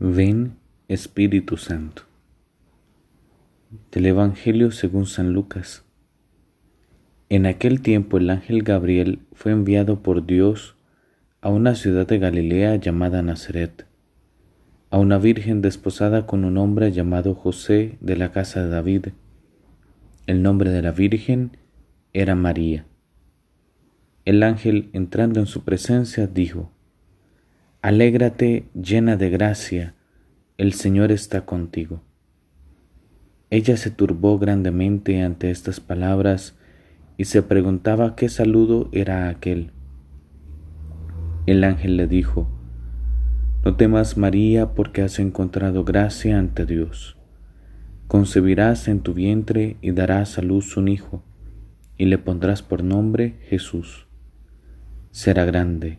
Ven Espíritu Santo. Del Evangelio según San Lucas. En aquel tiempo el ángel Gabriel fue enviado por Dios a una ciudad de Galilea llamada Nazaret, a una virgen desposada con un hombre llamado José de la casa de David. El nombre de la virgen era María. El ángel, entrando en su presencia, dijo, Alégrate llena de gracia, el Señor está contigo. Ella se turbó grandemente ante estas palabras y se preguntaba qué saludo era aquel. El ángel le dijo, No temas María porque has encontrado gracia ante Dios. Concebirás en tu vientre y darás a luz un hijo, y le pondrás por nombre Jesús. Será grande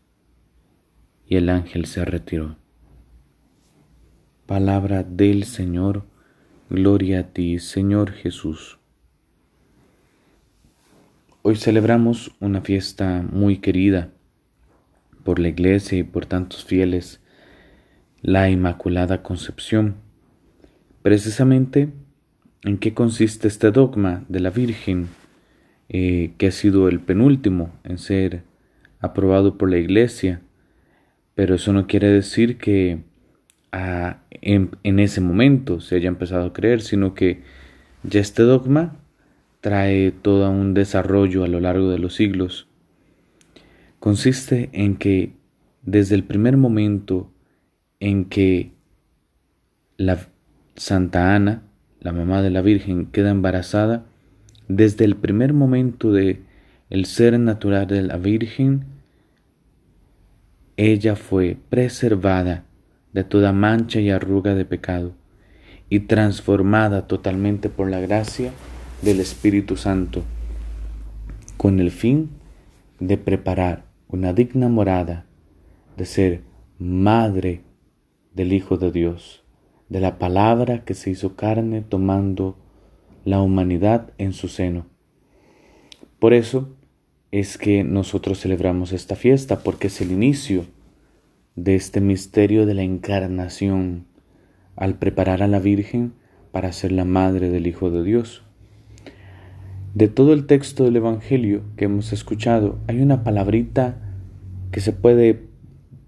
y el ángel se retiró. Palabra del Señor, gloria a ti, Señor Jesús. Hoy celebramos una fiesta muy querida por la Iglesia y por tantos fieles, la Inmaculada Concepción. Precisamente, ¿en qué consiste este dogma de la Virgen, eh, que ha sido el penúltimo en ser aprobado por la Iglesia? Pero eso no quiere decir que ah, en, ese momento se haya empezado a creer, sino que ya este dogma trae todo un desarrollo a lo largo de los siglos. Consiste en que desde el primer momento en que la Santa Ana, la mamá de la Virgen, queda embarazada, desde el primer momento de el ser natural de la Virgen, ella fue preservada de toda mancha y arruga de pecado y transformada totalmente por la gracia del Espíritu Santo, con el fin de preparar una digna morada, de ser madre del Hijo de Dios, de la palabra que se hizo carne tomando la humanidad en su seno. Por eso, es que nosotros celebramos esta fiesta porque es el inicio de este misterio de la encarnación al preparar a la Virgen para ser la madre del Hijo de Dios. De todo el texto del Evangelio que hemos escuchado, hay una palabrita que se puede,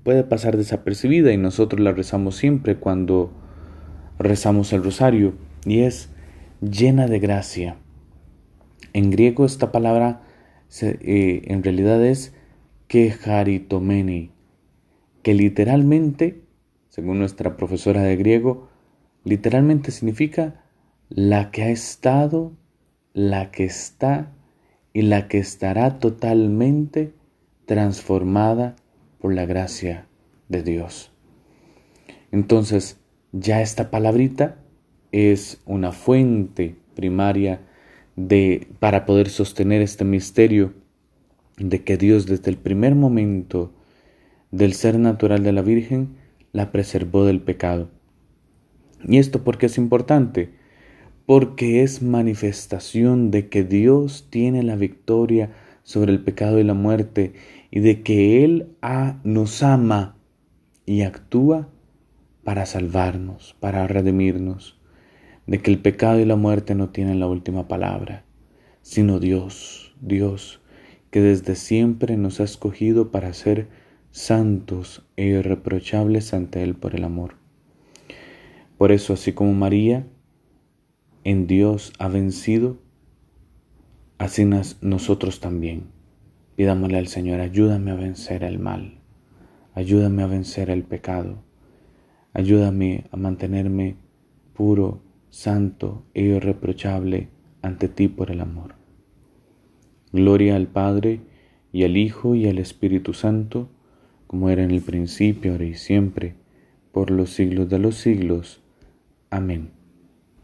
puede pasar desapercibida y nosotros la rezamos siempre cuando rezamos el rosario y es llena de gracia. En griego esta palabra eh, en realidad es keharitomeni, que literalmente, según nuestra profesora de griego, literalmente significa la que ha estado, la que está y la que estará totalmente transformada por la gracia de Dios. Entonces, ya esta palabrita es una fuente primaria de, para poder sostener este misterio de que Dios desde el primer momento del ser natural de la Virgen la preservó del pecado. ¿Y esto por qué es importante? Porque es manifestación de que Dios tiene la victoria sobre el pecado y la muerte y de que Él nos ama y actúa para salvarnos, para redimirnos de que el pecado y la muerte no tienen la última palabra, sino Dios, Dios, que desde siempre nos ha escogido para ser santos e irreprochables ante Él por el amor. Por eso, así como María en Dios ha vencido, así nosotros también. Pidámosle al Señor, ayúdame a vencer el mal, ayúdame a vencer el pecado, ayúdame a mantenerme puro, santo e irreprochable ante ti por el amor. Gloria al Padre, y al Hijo, y al Espíritu Santo, como era en el principio, ahora y siempre, por los siglos de los siglos. Amén.